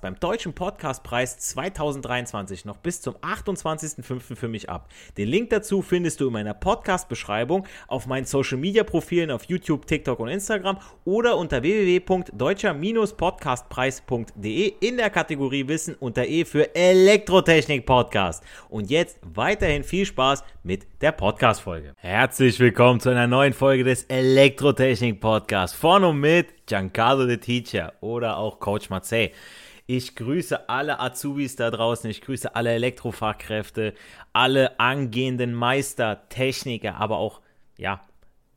beim Deutschen Podcastpreis 2023 noch bis zum 28.05. für mich ab. Den Link dazu findest du in meiner Podcast-Beschreibung auf meinen Social-Media-Profilen auf YouTube, TikTok und Instagram oder unter www.deutscher-podcastpreis.de in der Kategorie Wissen unter E für Elektrotechnik Podcast. Und jetzt weiterhin viel Spaß mit der Podcast-Folge. Herzlich willkommen zu einer neuen Folge des Elektrotechnik Podcasts von und mit Giancarlo the Teacher oder auch Coach Marseille. Ich grüße alle Azubis da draußen, ich grüße alle Elektrofachkräfte, alle angehenden Meister, Techniker, aber auch, ja,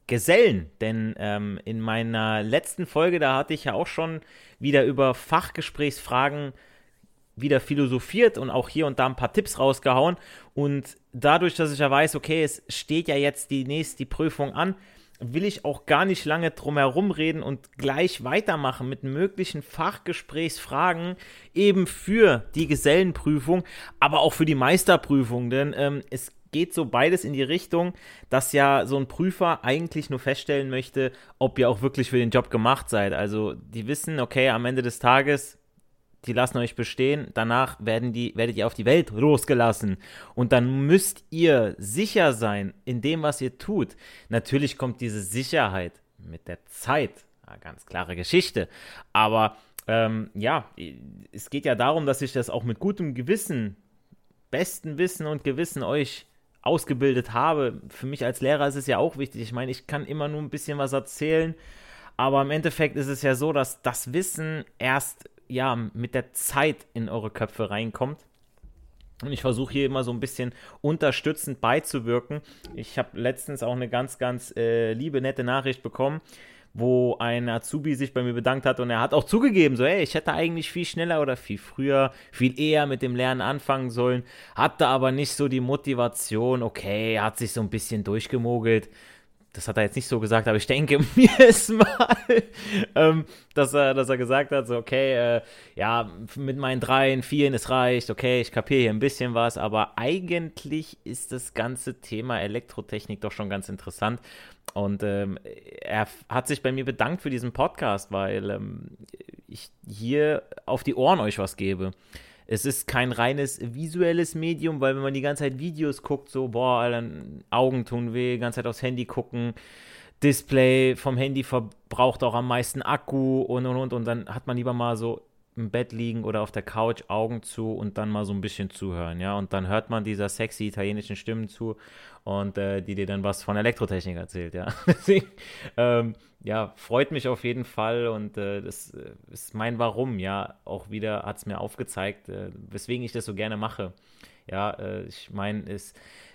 Gesellen. Denn ähm, in meiner letzten Folge, da hatte ich ja auch schon wieder über Fachgesprächsfragen wieder philosophiert und auch hier und da ein paar Tipps rausgehauen. Und dadurch, dass ich ja weiß, okay, es steht ja jetzt die nächste die Prüfung an, will ich auch gar nicht lange drum herum reden und gleich weitermachen mit möglichen Fachgesprächsfragen eben für die Gesellenprüfung, aber auch für die Meisterprüfung, denn ähm, es geht so beides in die Richtung, dass ja so ein Prüfer eigentlich nur feststellen möchte, ob ihr auch wirklich für den Job gemacht seid. Also die wissen, okay, am Ende des Tages die lassen euch bestehen, danach werden die, werdet ihr auf die Welt losgelassen. Und dann müsst ihr sicher sein in dem, was ihr tut. Natürlich kommt diese Sicherheit mit der Zeit. Ja, ganz klare Geschichte. Aber ähm, ja, es geht ja darum, dass ich das auch mit gutem Gewissen, besten Wissen und Gewissen euch ausgebildet habe. Für mich als Lehrer ist es ja auch wichtig. Ich meine, ich kann immer nur ein bisschen was erzählen. Aber im Endeffekt ist es ja so, dass das Wissen erst ja, mit der Zeit in eure Köpfe reinkommt. Und ich versuche hier immer so ein bisschen unterstützend beizuwirken. Ich habe letztens auch eine ganz, ganz äh, liebe, nette Nachricht bekommen, wo ein Azubi sich bei mir bedankt hat und er hat auch zugegeben, so, hey, ich hätte eigentlich viel schneller oder viel früher, viel eher mit dem Lernen anfangen sollen, hatte aber nicht so die Motivation, okay, hat sich so ein bisschen durchgemogelt das hat er jetzt nicht so gesagt, aber ich denke mir es mal, ähm, dass, er, dass er gesagt hat, so, okay, äh, ja, mit meinen dreien, vieren, es reicht, okay, ich kapiere hier ein bisschen was, aber eigentlich ist das ganze Thema Elektrotechnik doch schon ganz interessant. Und ähm, er hat sich bei mir bedankt für diesen Podcast, weil ähm, ich hier auf die Ohren euch was gebe. Es ist kein reines visuelles Medium, weil wenn man die ganze Zeit Videos guckt, so, boah, Alter, Augen tun weh, ganze Zeit aufs Handy gucken, Display vom Handy verbraucht auch am meisten Akku und und und und dann hat man lieber mal so im Bett liegen oder auf der Couch, Augen zu und dann mal so ein bisschen zuhören, ja. Und dann hört man dieser sexy italienischen Stimmen zu und äh, die dir dann was von Elektrotechnik erzählt, ja. Deswegen, ähm, ja, freut mich auf jeden Fall und äh, das äh, ist mein Warum, ja. Auch wieder hat es mir aufgezeigt, äh, weswegen ich das so gerne mache. Ja, äh, ich meine, es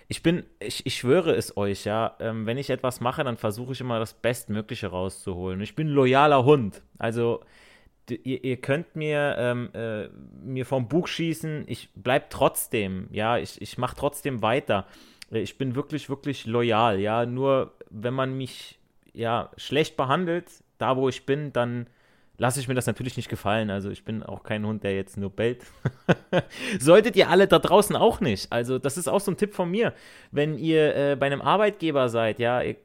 ich bin, ich, ich schwöre es euch, ja, ähm, wenn ich etwas mache, dann versuche ich immer das Bestmögliche rauszuholen. Ich bin ein loyaler Hund. Also ihr, ihr könnt mir, ähm, äh, mir vom Buch schießen, ich bleib trotzdem, ja, ich, ich mache trotzdem weiter. Äh, ich bin wirklich, wirklich loyal, ja. Nur wenn man mich ja schlecht behandelt, da wo ich bin, dann lasse ich mir das natürlich nicht gefallen. Also ich bin auch kein Hund, der jetzt nur bellt. Solltet ihr alle da draußen auch nicht. Also das ist auch so ein Tipp von mir. Wenn ihr äh, bei einem Arbeitgeber seid, ja, ihr,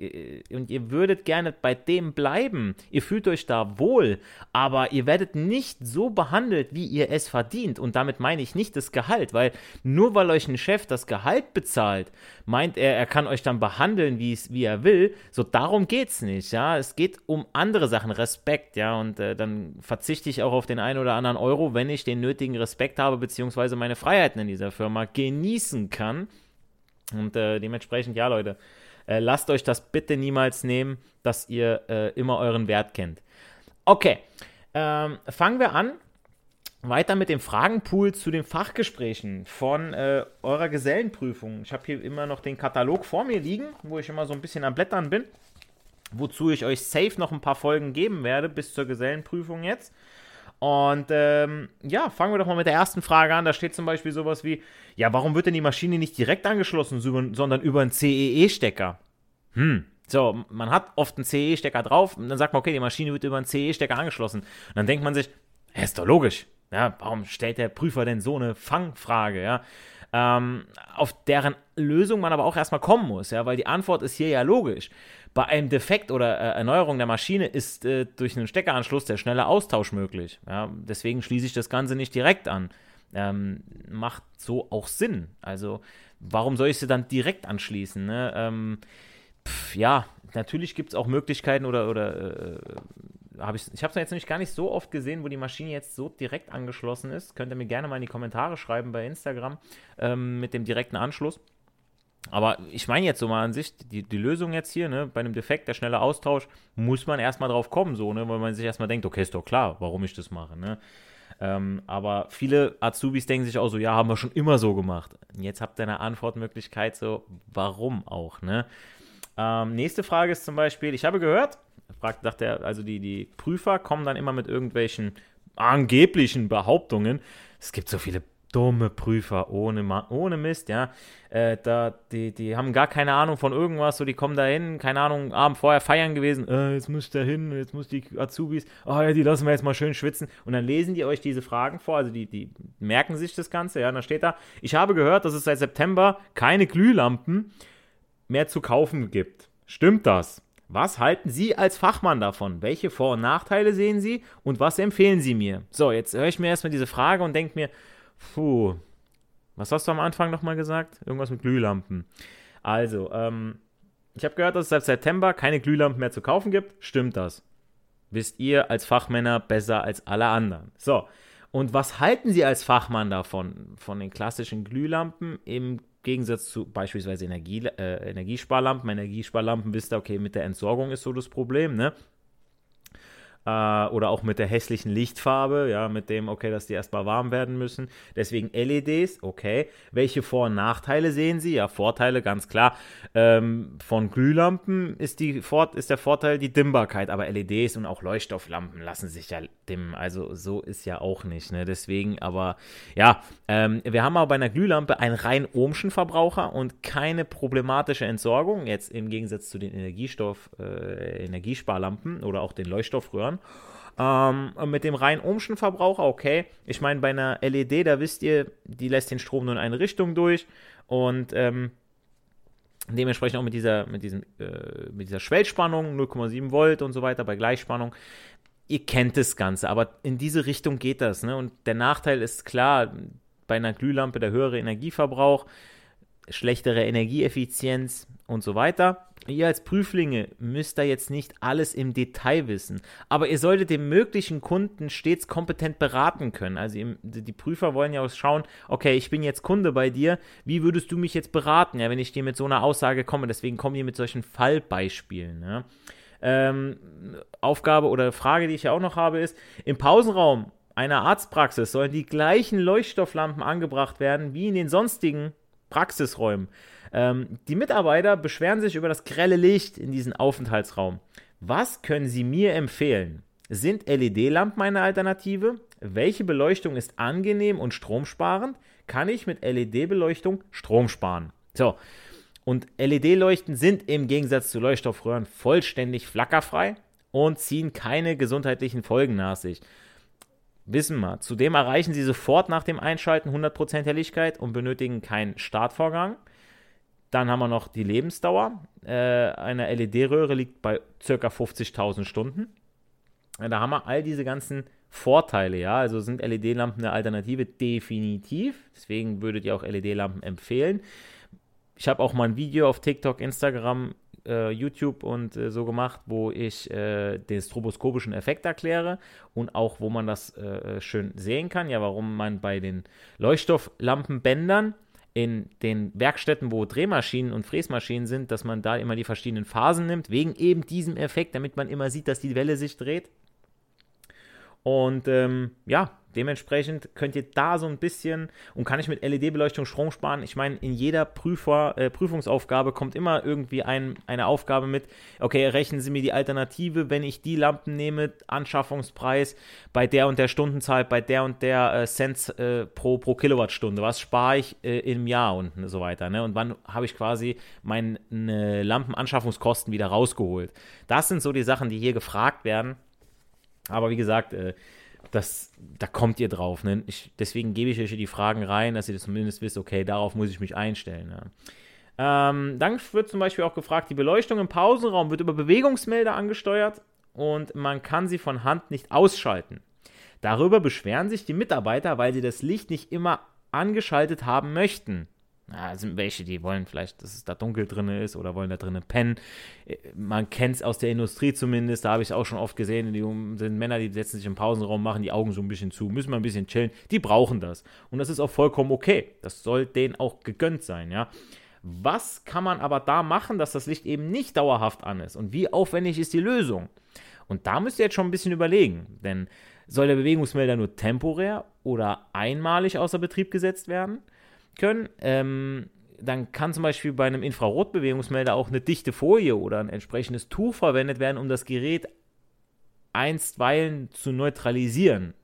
und ihr würdet gerne bei dem bleiben, ihr fühlt euch da wohl, aber ihr werdet nicht so behandelt, wie ihr es verdient. Und damit meine ich nicht das Gehalt, weil nur weil euch ein Chef das Gehalt bezahlt, meint er, er kann euch dann behandeln, wie er will. So darum geht es nicht, ja. Es geht um andere Sachen, Respekt, ja, und äh, dann verzichte ich auch auf den einen oder anderen Euro, wenn ich den nötigen Respekt habe, beziehungsweise meine Freiheiten in dieser Firma genießen kann. Und äh, dementsprechend, ja, Leute, äh, lasst euch das bitte niemals nehmen, dass ihr äh, immer euren Wert kennt. Okay, ähm, fangen wir an. Weiter mit dem Fragenpool zu den Fachgesprächen von äh, eurer Gesellenprüfung. Ich habe hier immer noch den Katalog vor mir liegen, wo ich immer so ein bisschen am Blättern bin. Wozu ich euch safe noch ein paar Folgen geben werde, bis zur Gesellenprüfung jetzt. Und ähm, ja, fangen wir doch mal mit der ersten Frage an. Da steht zum Beispiel sowas wie: Ja, warum wird denn die Maschine nicht direkt angeschlossen, sondern über einen CEE-Stecker? Hm. So, man hat oft einen CE-Stecker drauf und dann sagt man, okay, die Maschine wird über einen CE-Stecker angeschlossen. Und dann denkt man sich, ja, ist doch logisch. Ja, warum stellt der Prüfer denn so eine Fangfrage, ja? Ähm, auf deren Lösung man aber auch erstmal kommen muss, ja, weil die Antwort ist hier ja logisch. Bei einem Defekt oder äh, Erneuerung der Maschine ist äh, durch einen Steckeranschluss der schnelle Austausch möglich. Ja? Deswegen schließe ich das Ganze nicht direkt an. Ähm, macht so auch Sinn. Also, warum soll ich sie dann direkt anschließen? Ne? Ähm, pf, ja, natürlich gibt es auch Möglichkeiten oder, oder äh, habe ich, ich habe es jetzt nämlich gar nicht so oft gesehen, wo die Maschine jetzt so direkt angeschlossen ist. Könnt ihr mir gerne mal in die Kommentare schreiben bei Instagram ähm, mit dem direkten Anschluss. Aber ich meine jetzt so mal an sich, die, die Lösung jetzt hier, ne, bei einem Defekt, der schnelle Austausch, muss man erstmal drauf kommen, so, ne, weil man sich erstmal denkt, okay, ist doch klar, warum ich das mache, ne. Ähm, aber viele Azubis denken sich auch so, ja, haben wir schon immer so gemacht. Jetzt habt ihr eine Antwortmöglichkeit, so, warum auch, ne. Ähm, nächste Frage ist zum Beispiel, ich habe gehört, fragt, sagt er, also die, die Prüfer kommen dann immer mit irgendwelchen angeblichen Behauptungen. Es gibt so viele dumme Prüfer ohne, ohne Mist, ja. Äh, da, die, die haben gar keine Ahnung von irgendwas, so die kommen da hin, keine Ahnung, Abend vorher feiern gewesen, äh, jetzt muss ich da hin, jetzt muss die Azubis, oh ja, die lassen wir jetzt mal schön schwitzen. Und dann lesen die euch diese Fragen vor, also die, die merken sich das Ganze, ja. Und dann steht da, ich habe gehört, dass es seit September keine Glühlampen mehr zu kaufen gibt. Stimmt das? Was halten Sie als Fachmann davon? Welche Vor- und Nachteile sehen Sie und was empfehlen Sie mir? So, jetzt höre ich mir erstmal diese Frage und denke mir, puh, was hast du am Anfang nochmal gesagt? Irgendwas mit Glühlampen. Also, ähm, ich habe gehört, dass es seit September keine Glühlampen mehr zu kaufen gibt. Stimmt das? Wisst ihr als Fachmänner besser als alle anderen? So, und was halten Sie als Fachmann davon? Von den klassischen Glühlampen im Gegensatz zu beispielsweise Energie, äh, Energiesparlampen. Energiesparlampen wisst ihr, okay, mit der Entsorgung ist so das Problem, ne? Äh, oder auch mit der hässlichen Lichtfarbe, ja, mit dem, okay, dass die erstmal warm werden müssen. Deswegen LEDs, okay. Welche Vor- und Nachteile sehen Sie? Ja, Vorteile, ganz klar. Ähm, von Glühlampen ist, die, ist der Vorteil die Dimmbarkeit, aber LEDs und auch Leuchtstofflampen lassen sich ja dimmen. Also so ist ja auch nicht, ne? Deswegen, aber ja, ähm, wir haben aber bei einer Glühlampe einen rein ohmschen Verbraucher und keine problematische Entsorgung, jetzt im Gegensatz zu den Energiestoff, äh, Energiesparlampen oder auch den Leuchtstoffröhren fahren. Ähm, mit dem rein ohmschen Verbraucher, okay. Ich meine, bei einer LED, da wisst ihr, die lässt den Strom nur in eine Richtung durch und ähm, dementsprechend auch mit dieser, mit diesem, äh, mit dieser Schwellspannung, 0,7 Volt und so weiter bei Gleichspannung. Ihr kennt das Ganze, aber in diese Richtung geht das. Ne? Und der Nachteil ist klar, bei einer Glühlampe der höhere Energieverbrauch, schlechtere Energieeffizienz und so weiter. Ihr als Prüflinge müsst da jetzt nicht alles im Detail wissen, aber ihr solltet den möglichen Kunden stets kompetent beraten können. Also die Prüfer wollen ja auch schauen, okay, ich bin jetzt Kunde bei dir, wie würdest du mich jetzt beraten, ja, wenn ich dir mit so einer Aussage komme? Deswegen kommen die mit solchen Fallbeispielen. Ja. Ähm, Aufgabe oder Frage, die ich ja auch noch habe, ist, im Pausenraum einer Arztpraxis sollen die gleichen Leuchtstofflampen angebracht werden wie in den sonstigen Praxisräumen. Ähm, die Mitarbeiter beschweren sich über das grelle Licht in diesem Aufenthaltsraum. Was können Sie mir empfehlen? Sind LED-Lampen eine Alternative? Welche Beleuchtung ist angenehm und stromsparend? Kann ich mit LED-Beleuchtung Strom sparen? So, und LED-Leuchten sind im Gegensatz zu Leuchtstoffröhren vollständig flackerfrei und ziehen keine gesundheitlichen Folgen nach sich. Wissen wir. Zudem erreichen Sie sofort nach dem Einschalten 100% Helligkeit und benötigen keinen Startvorgang. Dann haben wir noch die Lebensdauer. Äh, eine LED-Röhre liegt bei ca. 50.000 Stunden. Da haben wir all diese ganzen Vorteile, ja. Also sind LED-Lampen eine Alternative? Definitiv. Deswegen würdet ihr auch LED-Lampen empfehlen. Ich habe auch mal ein Video auf TikTok, Instagram äh, YouTube und äh, so gemacht, wo ich äh, den stroboskopischen Effekt erkläre und auch, wo man das äh, schön sehen kann. Ja, warum man bei den Leuchtstofflampenbändern in den Werkstätten, wo Drehmaschinen und Fräsmaschinen sind, dass man da immer die verschiedenen Phasen nimmt, wegen eben diesem Effekt, damit man immer sieht, dass die Welle sich dreht. Und ähm, ja, Dementsprechend könnt ihr da so ein bisschen und kann ich mit LED-Beleuchtung Strom sparen. Ich meine, in jeder Prüfer, äh, Prüfungsaufgabe kommt immer irgendwie ein, eine Aufgabe mit, okay, rechnen Sie mir die Alternative, wenn ich die Lampen nehme, Anschaffungspreis bei der und der Stundenzahl, bei der und der äh, Cent äh, pro, pro Kilowattstunde. Was spare ich äh, im Jahr und so weiter. Ne? Und wann habe ich quasi meine Lampenanschaffungskosten wieder rausgeholt? Das sind so die Sachen, die hier gefragt werden. Aber wie gesagt, äh, das, da kommt ihr drauf. Ne? Ich, deswegen gebe ich euch die Fragen rein, dass ihr zumindest wisst, okay, darauf muss ich mich einstellen. Ja. Ähm, dann wird zum Beispiel auch gefragt, die Beleuchtung im Pausenraum wird über Bewegungsmelder angesteuert und man kann sie von Hand nicht ausschalten. Darüber beschweren sich die Mitarbeiter, weil sie das Licht nicht immer angeschaltet haben möchten. Ja, sind welche, die wollen vielleicht, dass es da dunkel drin ist oder wollen da drinnen pennen. Äh, man kennt es aus der Industrie zumindest, da habe ich es auch schon oft gesehen. Die sind Männer, die setzen sich im Pausenraum, machen die Augen so ein bisschen zu, müssen mal ein bisschen chillen. Die brauchen das. Und das ist auch vollkommen okay. Das soll denen auch gegönnt sein, ja. Was kann man aber da machen, dass das Licht eben nicht dauerhaft an ist? Und wie aufwendig ist die Lösung? Und da müsst ihr jetzt schon ein bisschen überlegen, denn soll der Bewegungsmelder nur temporär oder einmalig außer Betrieb gesetzt werden? Können. Ähm, dann kann zum Beispiel bei einem Infrarotbewegungsmelder auch eine dichte Folie oder ein entsprechendes Tuch verwendet werden, um das Gerät einstweilen zu neutralisieren.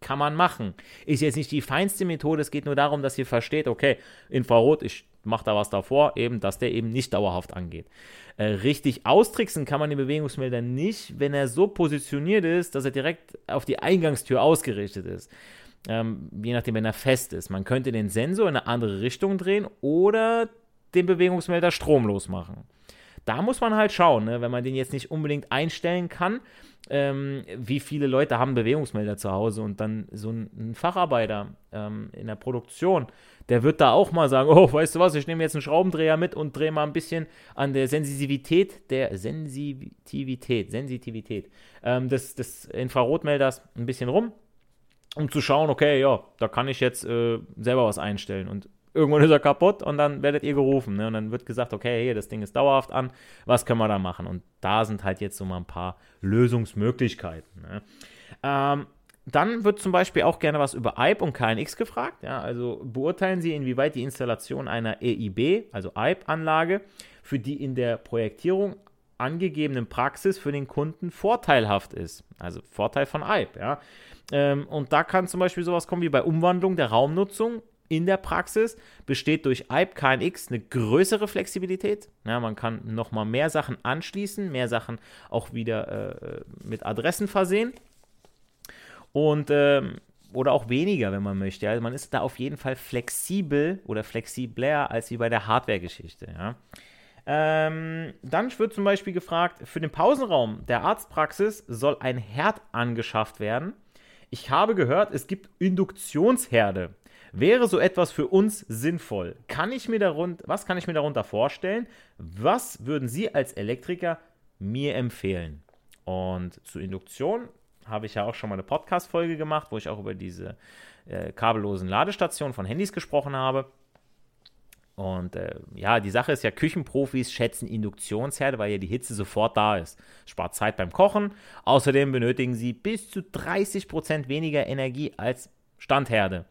Kann man machen. Ist jetzt nicht die feinste Methode, es geht nur darum, dass ihr versteht, okay, Infrarot, ich mache da was davor, eben, dass der eben nicht dauerhaft angeht. Äh, richtig austricksen kann man den Bewegungsmelder nicht, wenn er so positioniert ist, dass er direkt auf die Eingangstür ausgerichtet ist ähm, je nachdem, wenn er fest ist. Man könnte den Sensor in eine andere Richtung drehen oder den Bewegungsmelder stromlos machen. Da muss man halt schauen, ne? wenn man den jetzt nicht unbedingt einstellen kann, ähm, wie viele Leute haben Bewegungsmelder zu Hause und dann so ein, ein Facharbeiter ähm, in der Produktion, der wird da auch mal sagen, oh, weißt du was, ich nehme jetzt einen Schraubendreher mit und drehe mal ein bisschen an der Sensitivität, der Sensitivität, Sensitivität ähm, des, des Infrarotmelders ein bisschen rum um zu schauen, okay, ja, da kann ich jetzt äh, selber was einstellen. Und irgendwann ist er kaputt und dann werdet ihr gerufen. Ne? Und dann wird gesagt, okay, hier, das Ding ist dauerhaft an, was können wir da machen? Und da sind halt jetzt so mal ein paar Lösungsmöglichkeiten. Ne? Ähm, dann wird zum Beispiel auch gerne was über IPE und KNX gefragt. Ja, also beurteilen Sie, inwieweit die Installation einer EIB, also IPE-Anlage, für die in der Projektierung angegebenen Praxis für den Kunden vorteilhaft ist. Also Vorteil von IPE. Ja. Ähm, und da kann zum Beispiel sowas kommen wie bei Umwandlung der Raumnutzung in der Praxis besteht durch IPE KNX eine größere Flexibilität. Ja, man kann nochmal mehr Sachen anschließen, mehr Sachen auch wieder äh, mit Adressen versehen. Und ähm, oder auch weniger, wenn man möchte. Also man ist da auf jeden Fall flexibel oder flexibler als wie bei der Hardware-Geschichte. Ja. Ähm, dann wird zum Beispiel gefragt, für den Pausenraum der Arztpraxis soll ein Herd angeschafft werden ich habe gehört, es gibt Induktionsherde. Wäre so etwas für uns sinnvoll? Kann ich mir darunter, was kann ich mir darunter vorstellen? Was würden Sie als Elektriker mir empfehlen? Und zur Induktion habe ich ja auch schon mal eine Podcast-Folge gemacht, wo ich auch über diese äh, kabellosen Ladestationen von Handys gesprochen habe. Und äh, ja, die Sache ist ja, Küchenprofis schätzen Induktionsherde, weil ja die Hitze sofort da ist. Spart Zeit beim Kochen. Außerdem benötigen sie bis zu 30% weniger Energie als Standherde.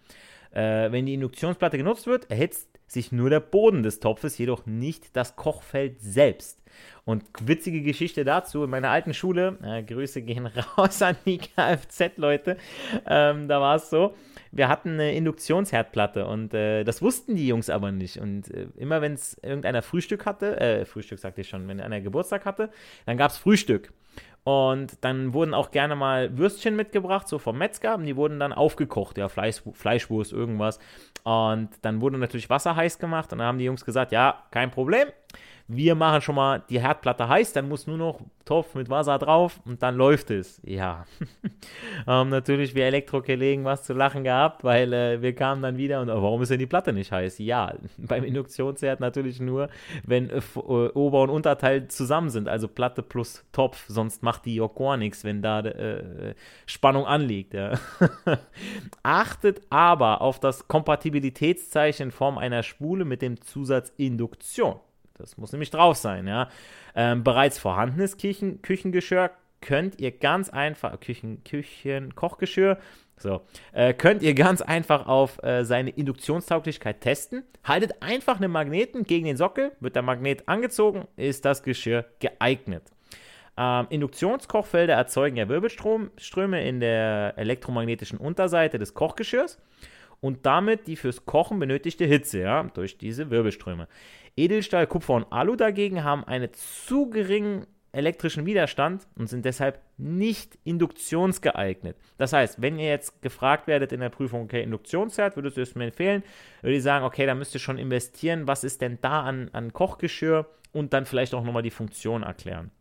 Äh, wenn die Induktionsplatte genutzt wird, erhitzt sich nur der Boden des Topfes, jedoch nicht das Kochfeld selbst. Und witzige Geschichte dazu, in meiner alten Schule, äh, Grüße gehen raus an die Kfz-Leute, ähm, da war es so, wir hatten eine Induktionsherdplatte und äh, das wussten die Jungs aber nicht. Und äh, immer wenn es irgendeiner Frühstück hatte, äh, Frühstück sagte ich schon, wenn einer Geburtstag hatte, dann gab es Frühstück. Und dann wurden auch gerne mal Würstchen mitgebracht, so vom Metzger. Und die wurden dann aufgekocht, ja, Fleisch, Fleischwurst, irgendwas. Und dann wurde natürlich Wasser heiß gemacht. Und dann haben die Jungs gesagt, ja, kein Problem wir machen schon mal die Herdplatte heiß, dann muss nur noch Topf mit Wasser drauf und dann läuft es. Ja, haben natürlich wir Elektrokollegen was zu lachen gehabt, weil äh, wir kamen dann wieder und oh, warum ist denn die Platte nicht heiß? Ja, beim Induktionsherd natürlich nur, wenn äh, äh, Ober- und Unterteil zusammen sind, also Platte plus Topf, sonst macht die auch gar nichts, wenn da äh, Spannung anliegt. Ja. Achtet aber auf das Kompatibilitätszeichen in Form einer Spule mit dem Zusatz Induktion. Das muss nämlich drauf sein, ja. Ähm, bereits vorhandenes Küchen, Küchengeschirr könnt ihr ganz einfach, Küchen, Küchen, Kochgeschirr, so, äh, könnt ihr ganz einfach auf äh, seine Induktionstauglichkeit testen. Haltet einfach einen Magneten gegen den Sockel, wird der Magnet angezogen, ist das Geschirr geeignet. Ähm, Induktionskochfelder erzeugen ja Wirbelströme in der elektromagnetischen Unterseite des Kochgeschirrs und damit die fürs Kochen benötigte Hitze, ja, durch diese Wirbelströme. Edelstahl, Kupfer und Alu dagegen haben einen zu geringen elektrischen Widerstand und sind deshalb nicht induktionsgeeignet. Das heißt, wenn ihr jetzt gefragt werdet in der Prüfung, okay, Induktionsherd, würdest du es mir empfehlen, würde ich sagen, okay, da müsst ihr schon investieren, was ist denn da an, an Kochgeschirr und dann vielleicht auch nochmal die Funktion erklären.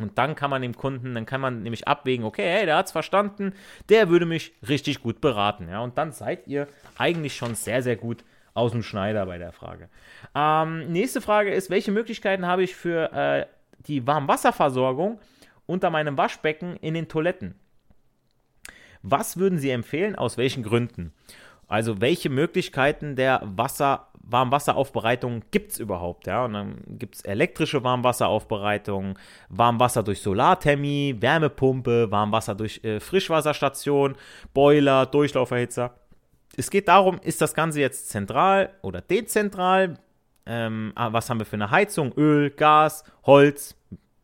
Und dann kann man dem Kunden, dann kann man nämlich abwägen, okay, hey, der hat es verstanden, der würde mich richtig gut beraten. Ja, und dann seid ihr eigentlich schon sehr, sehr gut aus dem Schneider bei der Frage. Ähm, nächste Frage ist, welche Möglichkeiten habe ich für äh, die Warmwasserversorgung unter meinem Waschbecken in den Toiletten? Was würden Sie empfehlen? Aus welchen Gründen? Also welche Möglichkeiten der Wasser, Warmwasseraufbereitung gibt es überhaupt? Ja? Und dann gibt es elektrische Warmwasseraufbereitung, Warmwasser durch Solarthermie, Wärmepumpe, Warmwasser durch äh, Frischwasserstation, Boiler, Durchlauferhitzer es geht darum, ist das Ganze jetzt zentral oder dezentral? Ähm, ah, was haben wir für eine Heizung? Öl, Gas, Holz,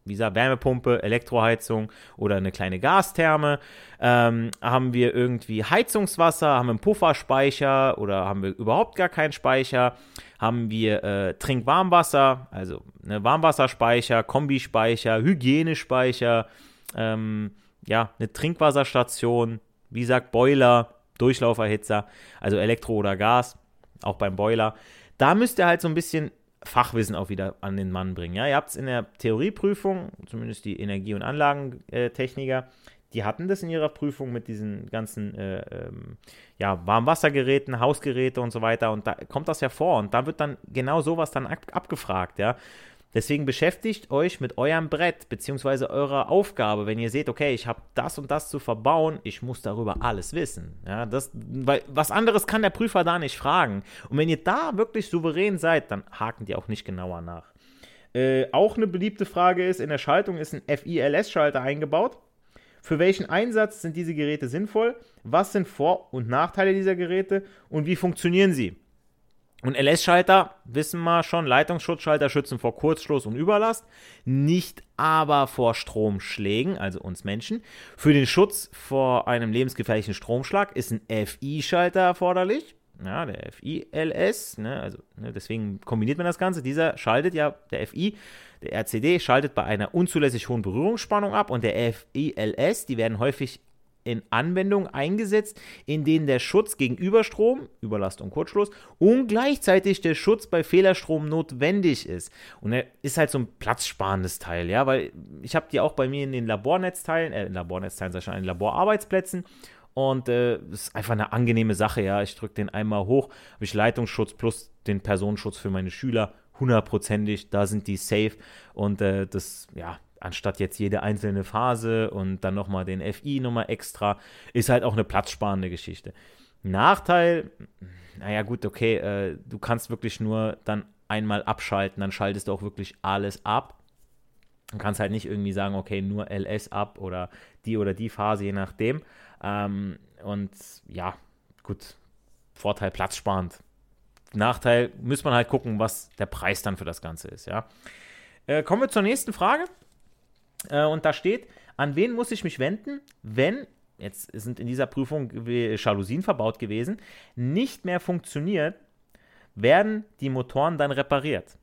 wie gesagt, Wärmepumpe, Elektroheizung oder eine kleine Gastherme? Ähm, haben wir irgendwie Heizungswasser? Haben wir einen Pufferspeicher oder haben wir überhaupt gar keinen Speicher? Haben wir äh, Trinkwarmwasser, also eine Warmwasserspeicher, Kombispeicher, Hygienespeicher, ähm, ja, eine Trinkwasserstation, wie gesagt, Boiler, Durchlauferhitzer, also Elektro oder Gas, auch beim Boiler. Da müsst ihr halt so ein bisschen Fachwissen auch wieder an den Mann bringen. Ja? Ihr habt es in der Theorieprüfung, zumindest die Energie- und Anlagentechniker, die hatten das in ihrer Prüfung mit diesen ganzen äh, ähm, ja, Warmwassergeräten, Hausgeräte und so weiter. Und da kommt das ja vor. Und da wird dann genau sowas dann ab abgefragt. Ja? Deswegen beschäftigt euch mit eurem Brett bzw. eurer Aufgabe, wenn ihr seht, okay, ich habe das und das zu verbauen, ich muss darüber alles wissen. Ja, das, weil was anderes kann der Prüfer da nicht fragen. Und wenn ihr da wirklich souverän seid, dann haken die auch nicht genauer nach. Äh, auch eine beliebte Frage ist, in der Schaltung ist ein FILS-Schalter eingebaut. Für welchen Einsatz sind diese Geräte sinnvoll? Was sind Vor- und Nachteile dieser Geräte und wie funktionieren sie? Und LS-Schalter, wissen wir schon, Leitungsschutzschalter schützen vor Kurzschluss und Überlast, nicht aber vor Stromschlägen, also uns Menschen. Für den Schutz vor einem lebensgefährlichen Stromschlag ist ein FI-Schalter erforderlich. Ja, der FI-LS, ne, also ne, deswegen kombiniert man das Ganze. Dieser schaltet ja, der FI, der RCD schaltet bei einer unzulässig hohen Berührungsspannung ab und der FI-LS, die werden häufig in Anwendungen eingesetzt, in denen der Schutz gegen Überstrom, Überlast und Kurzschluss und gleichzeitig der Schutz bei Fehlerstrom notwendig ist. Und er ist halt so ein platzsparendes Teil, ja, weil ich habe die auch bei mir in den Labornetzteilen, äh, Labornetzteilen, sag ich schon, in Laborarbeitsplätzen und äh, ist einfach eine angenehme Sache, ja. Ich drücke den einmal hoch, habe ich Leitungsschutz plus den Personenschutz für meine Schüler, hundertprozentig, da sind die safe und äh, das, ja, anstatt jetzt jede einzelne Phase und dann nochmal den FI nochmal extra, ist halt auch eine platzsparende Geschichte. Nachteil, naja gut, okay, äh, du kannst wirklich nur dann einmal abschalten, dann schaltest du auch wirklich alles ab. Du kannst halt nicht irgendwie sagen, okay, nur LS ab oder die oder die Phase, je nachdem. Ähm, und ja, gut, Vorteil platzsparend. Nachteil muss man halt gucken, was der Preis dann für das Ganze ist, ja. Äh, kommen wir zur nächsten Frage. Äh, und da steht, an wen muss ich mich wenden, wenn, jetzt sind in dieser Prüfung Jalousien verbaut gewesen, nicht mehr funktioniert, werden die Motoren dann repariert.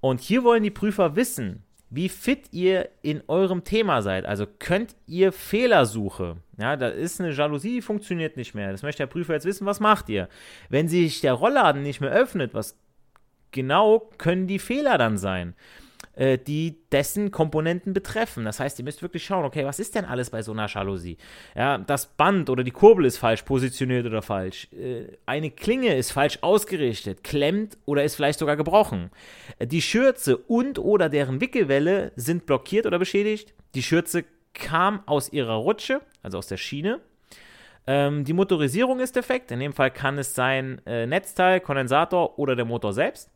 Und hier wollen die Prüfer wissen, wie fit ihr in eurem Thema seid. Also könnt ihr Fehlersuche. Ja, da ist eine Jalousie, die funktioniert nicht mehr. Das möchte der Prüfer jetzt wissen, was macht ihr? Wenn sich der Rollladen nicht mehr öffnet, was genau können die Fehler dann sein? Äh, die dessen Komponenten betreffen. Das heißt, ihr müsst wirklich schauen, okay, was ist denn alles bei so einer Jalousie? Ja, das Band oder die Kurbel ist falsch positioniert oder falsch. Äh, eine Klinge ist falsch ausgerichtet, klemmt oder ist vielleicht sogar gebrochen. Äh, die Schürze und oder deren Wickelwelle sind blockiert oder beschädigt. Die Schürze kam aus ihrer Rutsche, also aus der Schiene. Ähm, die Motorisierung ist defekt. In dem Fall kann es sein Netzteil, Kondensator oder der Motor selbst.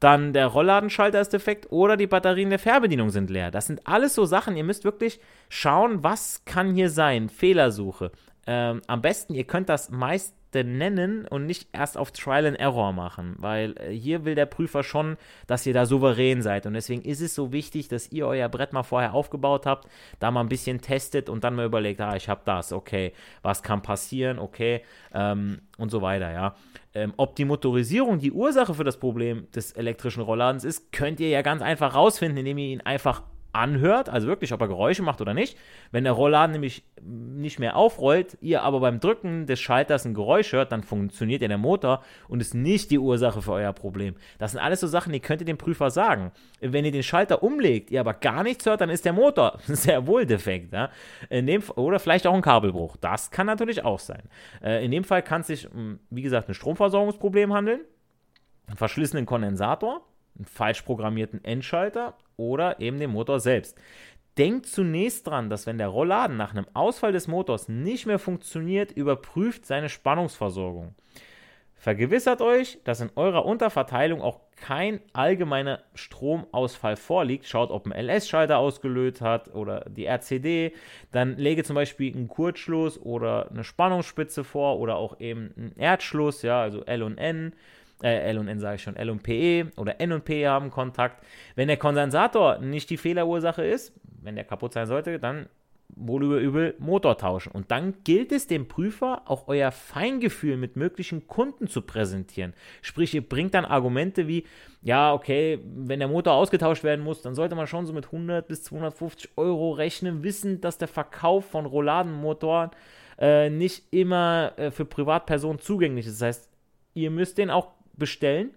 Dann der Rollladenschalter ist defekt oder die Batterien der Fernbedienung sind leer. Das sind alles so Sachen. Ihr müsst wirklich schauen, was kann hier sein. Fehlersuche. Ähm, am besten, ihr könnt das meist nennen und nicht erst auf Trial and Error machen, weil äh, hier will der Prüfer schon, dass ihr da souverän seid und deswegen ist es so wichtig, dass ihr euer Brett mal vorher aufgebaut habt, da mal ein bisschen testet und dann mal überlegt, ah, ich habe das, okay, was kann passieren, okay, ähm, und so weiter, ja. Ähm, ob die Motorisierung die Ursache für das Problem des elektrischen Rollladens ist, könnt ihr ja ganz einfach rausfinden, indem ihr ihn einfach anhört, also wirklich, ob er Geräusche macht oder nicht. Wenn der Rollladen nämlich nicht mehr aufrollt, ihr aber beim Drücken des Schalters ein Geräusch hört, dann funktioniert ja der Motor und ist nicht die Ursache für euer Problem. Das sind alles so Sachen, die könnt ihr dem Prüfer sagen. Wenn ihr den Schalter umlegt, ihr aber gar nichts hört, dann ist der Motor sehr wohl defekt. Ja? Dem, oder vielleicht auch ein Kabelbruch. Das kann natürlich auch sein. Äh, in dem Fall kann es sich, hm, wie gesagt, ein Stromversorgungsproblem handeln, einen verschlissenen Kondensator, einen falsch programmierten Endschalter oder eben den Motor selbst. Denkt zunächst dran, dass wenn der Rollladen nach einem Ausfall des Motors nicht mehr funktioniert, überprüft seine Spannungsversorgung. Vergewissert euch, dass in eurer Unterverteilung auch kein allgemeiner Stromausfall vorliegt. Schaut, ob ein LS-Schalter ausgelöst hat oder die RCD. Dann lege zum Beispiel einen Kurzschluss oder eine Spannungsspitze vor oder auch eben einen Erdschluss, ja, also L und N äh, L und N sage ich schon, L und PE oder N und P haben Kontakt. Wenn der Kondensator nicht die Fehlerursache ist, wenn der kaputt sein sollte, dann wohl über übel Motor tauschen. Und dann gilt es dem Prüfer auch euer Feingefühl mit möglichen Kunden zu präsentieren. Sprich, ihr bringt dann Argumente wie, ja, okay, wenn der Motor ausgetauscht werden muss, dann sollte man schon so mit 100 bis 250 Euro rechnen, wissen, dass der Verkauf von Rouladenmotoren äh, nicht immer äh, für Privatpersonen zugänglich ist. Das heißt, ihr müsst den auch bestellen.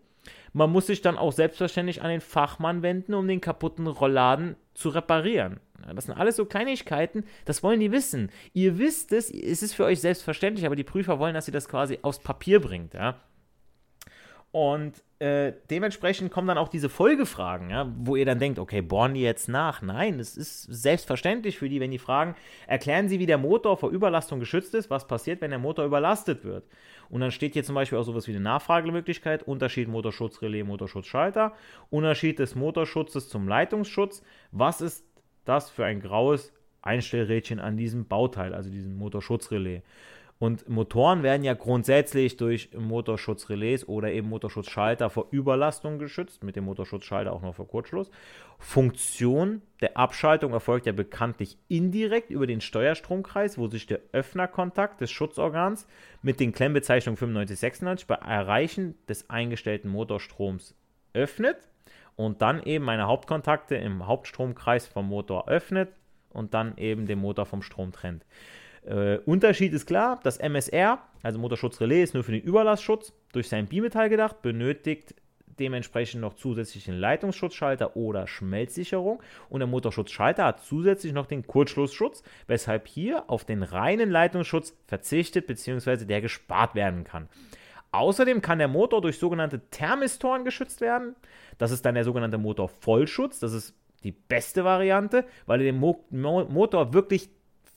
Man muss sich dann auch selbstverständlich an den Fachmann wenden, um den kaputten Rollladen zu reparieren. Das sind alles so Kleinigkeiten, das wollen die wissen. Ihr wisst es, es ist für euch selbstverständlich, aber die Prüfer wollen, dass ihr das quasi aufs Papier bringt. Ja? Und äh, dementsprechend kommen dann auch diese Folgefragen, ja, wo ihr dann denkt, okay, bohren die jetzt nach? Nein, es ist selbstverständlich für die, wenn die fragen, erklären Sie, wie der Motor vor Überlastung geschützt ist, was passiert, wenn der Motor überlastet wird. Und dann steht hier zum Beispiel auch sowas wie eine Nachfragemöglichkeit, Unterschied Motorschutzrelais, Motorschutzschalter, Unterschied des Motorschutzes zum Leitungsschutz, was ist das für ein graues Einstellrädchen an diesem Bauteil, also diesem Motorschutzrelais. Und Motoren werden ja grundsätzlich durch Motorschutzrelais oder eben Motorschutzschalter vor Überlastung geschützt, mit dem Motorschutzschalter auch noch vor Kurzschluss. Funktion der Abschaltung erfolgt ja bekanntlich indirekt über den Steuerstromkreis, wo sich der Öffnerkontakt des Schutzorgans mit den Klemmbezeichnungen 9596 bei Erreichen des eingestellten Motorstroms öffnet und dann eben meine Hauptkontakte im Hauptstromkreis vom Motor öffnet und dann eben den Motor vom Strom trennt. Äh, Unterschied ist klar, das MSR, also Motorschutzrelais, ist nur für den Überlastschutz durch sein Bimetall gedacht, benötigt dementsprechend noch zusätzlichen Leitungsschutzschalter oder Schmelzsicherung und der Motorschutzschalter hat zusätzlich noch den Kurzschlussschutz, weshalb hier auf den reinen Leitungsschutz verzichtet bzw. der gespart werden kann. Außerdem kann der Motor durch sogenannte Thermistoren geschützt werden. Das ist dann der sogenannte Motorvollschutz. Das ist die beste Variante, weil er den Mo Mo Motor wirklich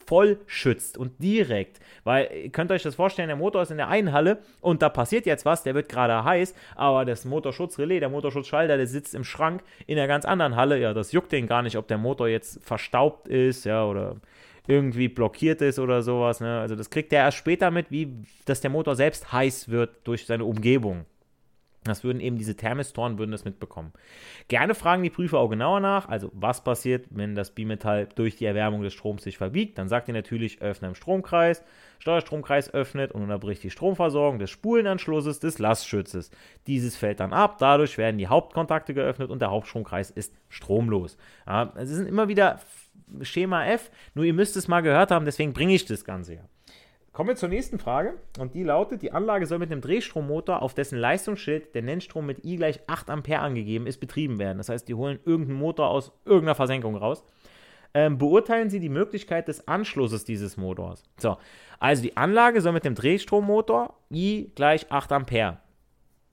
voll schützt und direkt. Weil ihr könnt euch das vorstellen, der Motor ist in der einen Halle und da passiert jetzt was, der wird gerade heiß, aber das Motorschutzrelais, der Motorschutzschalter, der sitzt im Schrank in einer ganz anderen Halle. Ja, das juckt den gar nicht, ob der Motor jetzt verstaubt ist, ja, oder irgendwie blockiert ist oder sowas. Ne? Also das kriegt er erst später mit, wie dass der Motor selbst heiß wird durch seine Umgebung. Das würden eben diese Thermistoren würden das mitbekommen. Gerne fragen die Prüfer auch genauer nach, also was passiert, wenn das Bimetall durch die Erwärmung des Stroms sich verbiegt. Dann sagt ihr natürlich, öffne im Stromkreis, Steuerstromkreis öffnet und unterbricht die Stromversorgung des Spulenanschlusses des Lastschützes. Dieses fällt dann ab, dadurch werden die Hauptkontakte geöffnet und der Hauptstromkreis ist stromlos. Ja, es sind immer wieder Schema F, nur ihr müsst es mal gehört haben, deswegen bringe ich das Ganze ja. Kommen wir zur nächsten Frage und die lautet, die Anlage soll mit einem Drehstrommotor, auf dessen Leistungsschild der Nennstrom mit I gleich 8 Ampere angegeben ist, betrieben werden. Das heißt, die holen irgendeinen Motor aus irgendeiner Versenkung raus. Ähm, beurteilen Sie die Möglichkeit des Anschlusses dieses Motors. So, also die Anlage soll mit dem Drehstrommotor I gleich 8 Ampere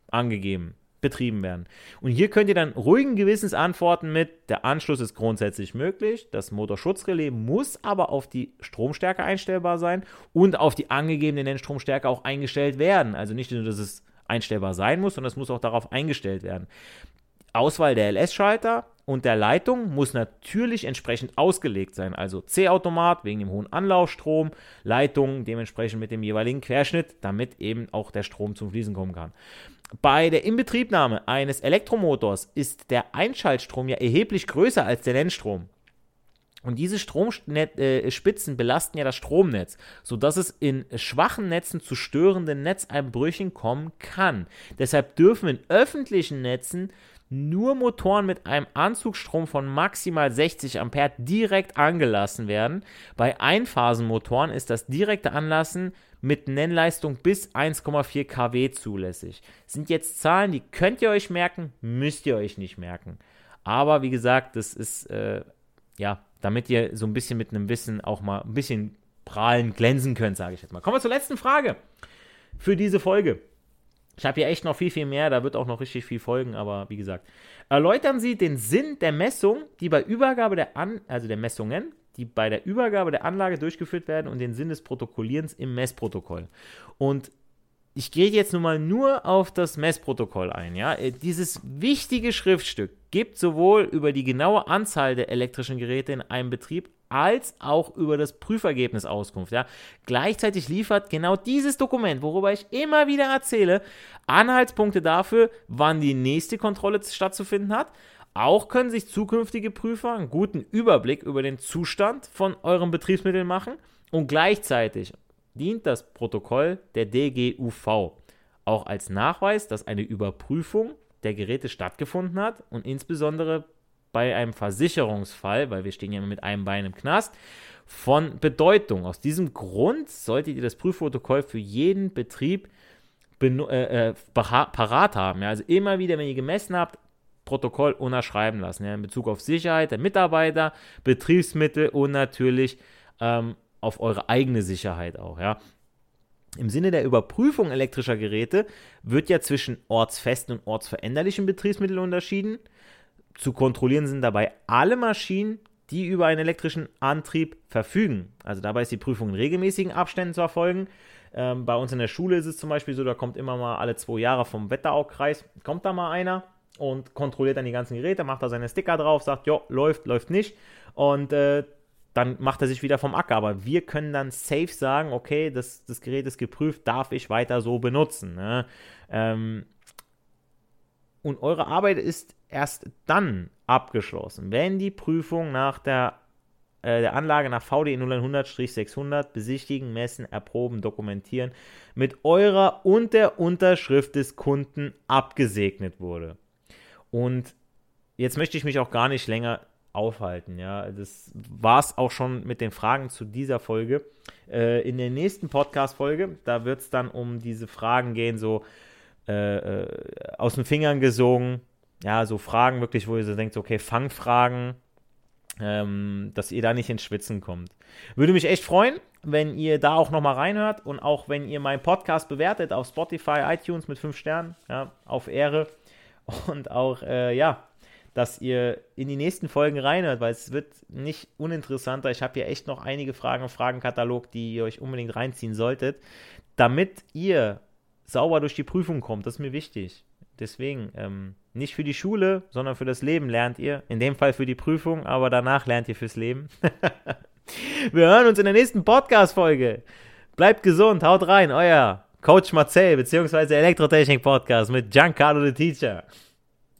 angegeben betrieben werden. Und hier könnt ihr dann ruhigen Gewissens antworten mit, der Anschluss ist grundsätzlich möglich, das Motorschutzrelais muss aber auf die Stromstärke einstellbar sein und auf die angegebene Nennstromstärke auch eingestellt werden. Also nicht nur, dass es einstellbar sein muss, sondern es muss auch darauf eingestellt werden. Auswahl der LS-Schalter und der Leitung muss natürlich entsprechend ausgelegt sein. Also C-Automat wegen dem hohen Anlaufstrom, Leitung dementsprechend mit dem jeweiligen Querschnitt, damit eben auch der Strom zum Fließen kommen kann. Bei der Inbetriebnahme eines Elektromotors ist der Einschaltstrom ja erheblich größer als der Nennstrom. Und diese Stromspitzen äh, belasten ja das Stromnetz, sodass es in schwachen Netzen zu störenden Netzeinbrüchen kommen kann. Deshalb dürfen in öffentlichen Netzen nur Motoren mit einem Anzugsstrom von maximal 60 Ampere direkt angelassen werden. Bei Einphasenmotoren ist das direkte Anlassen mit Nennleistung bis 1,4 kW zulässig. Sind jetzt Zahlen, die könnt ihr euch merken, müsst ihr euch nicht merken. Aber wie gesagt, das ist, äh, ja, damit ihr so ein bisschen mit einem Wissen auch mal ein bisschen prahlen, glänzen könnt, sage ich jetzt mal. Kommen wir zur letzten Frage für diese Folge. Ich habe hier echt noch viel, viel mehr, da wird auch noch richtig viel folgen, aber wie gesagt. Erläutern Sie den Sinn der Messung, die bei Übergabe der An also der Messungen die bei der Übergabe der Anlage durchgeführt werden und den Sinn des Protokollierens im Messprotokoll. Und ich gehe jetzt nun mal nur auf das Messprotokoll ein. Ja? Äh, dieses wichtige Schriftstück gibt sowohl über die genaue Anzahl der elektrischen Geräte in einem Betrieb als auch über das Prüfergebnis Auskunft. Ja? Gleichzeitig liefert genau dieses Dokument, worüber ich immer wieder erzähle, Anhaltspunkte dafür, wann die nächste Kontrolle stattzufinden hat, auch können sich zukünftige Prüfer einen guten Überblick über den Zustand von euren Betriebsmitteln machen und gleichzeitig dient das Protokoll der DGUV auch als Nachweis, dass eine Überprüfung der Geräte stattgefunden hat und insbesondere bei einem Versicherungsfall, weil wir stehen ja mit einem Bein im Knast, von Bedeutung. Aus diesem Grund solltet ihr das Prüfprotokoll für jeden Betrieb äh, äh, parat haben. Ja, also immer wieder, wenn ihr gemessen habt, Protokoll unterschreiben lassen, ja, in Bezug auf Sicherheit der Mitarbeiter, Betriebsmittel und natürlich ähm, auf eure eigene Sicherheit auch, ja. Im Sinne der Überprüfung elektrischer Geräte wird ja zwischen ortsfesten und ortsveränderlichen Betriebsmitteln unterschieden. Zu kontrollieren sind dabei alle Maschinen, die über einen elektrischen Antrieb verfügen. Also dabei ist die Prüfung in regelmäßigen Abständen zu erfolgen. Ähm, bei uns in der Schule ist es zum Beispiel so, da kommt immer mal alle zwei Jahre vom Wetteraukreis, kommt da mal einer und kontrolliert dann die ganzen Geräte, macht da seine Sticker drauf, sagt, jo, läuft, läuft nicht. Und äh, dann macht er sich wieder vom Acker. Aber wir können dann safe sagen, okay, das, das Gerät ist geprüft, darf ich weiter so benutzen. Ne? Ähm, und eure Arbeit ist erst dann abgeschlossen, wenn die Prüfung nach der, äh, der Anlage nach VDE 0100-600 besichtigen, messen, erproben, dokumentieren mit eurer und der Unterschrift des Kunden abgesegnet wurde. Und jetzt möchte ich mich auch gar nicht länger aufhalten. Ja, das war es auch schon mit den Fragen zu dieser Folge. Äh, in der nächsten Podcast-Folge, da wird es dann um diese Fragen gehen, so äh, äh, aus den Fingern gesogen. Ja, so Fragen wirklich, wo ihr so denkt, okay, Fangfragen, ähm, dass ihr da nicht ins Schwitzen kommt. Würde mich echt freuen, wenn ihr da auch nochmal reinhört und auch wenn ihr meinen Podcast bewertet auf Spotify, iTunes mit 5 Sternen, ja, auf Ehre und auch, äh, ja, dass ihr in die nächsten Folgen reinhört, weil es wird nicht uninteressanter. Ich habe hier echt noch einige Fragen im Fragenkatalog, die ihr euch unbedingt reinziehen solltet, damit ihr sauber durch die Prüfung kommt. Das ist mir wichtig. Deswegen, ähm, nicht für die Schule, sondern für das Leben lernt ihr. In dem Fall für die Prüfung, aber danach lernt ihr fürs Leben. Wir hören uns in der nächsten Podcast-Folge. Bleibt gesund, haut rein, euer Coach Marcel bzw. Elektrotechnik Podcast mit Giancarlo the Teacher.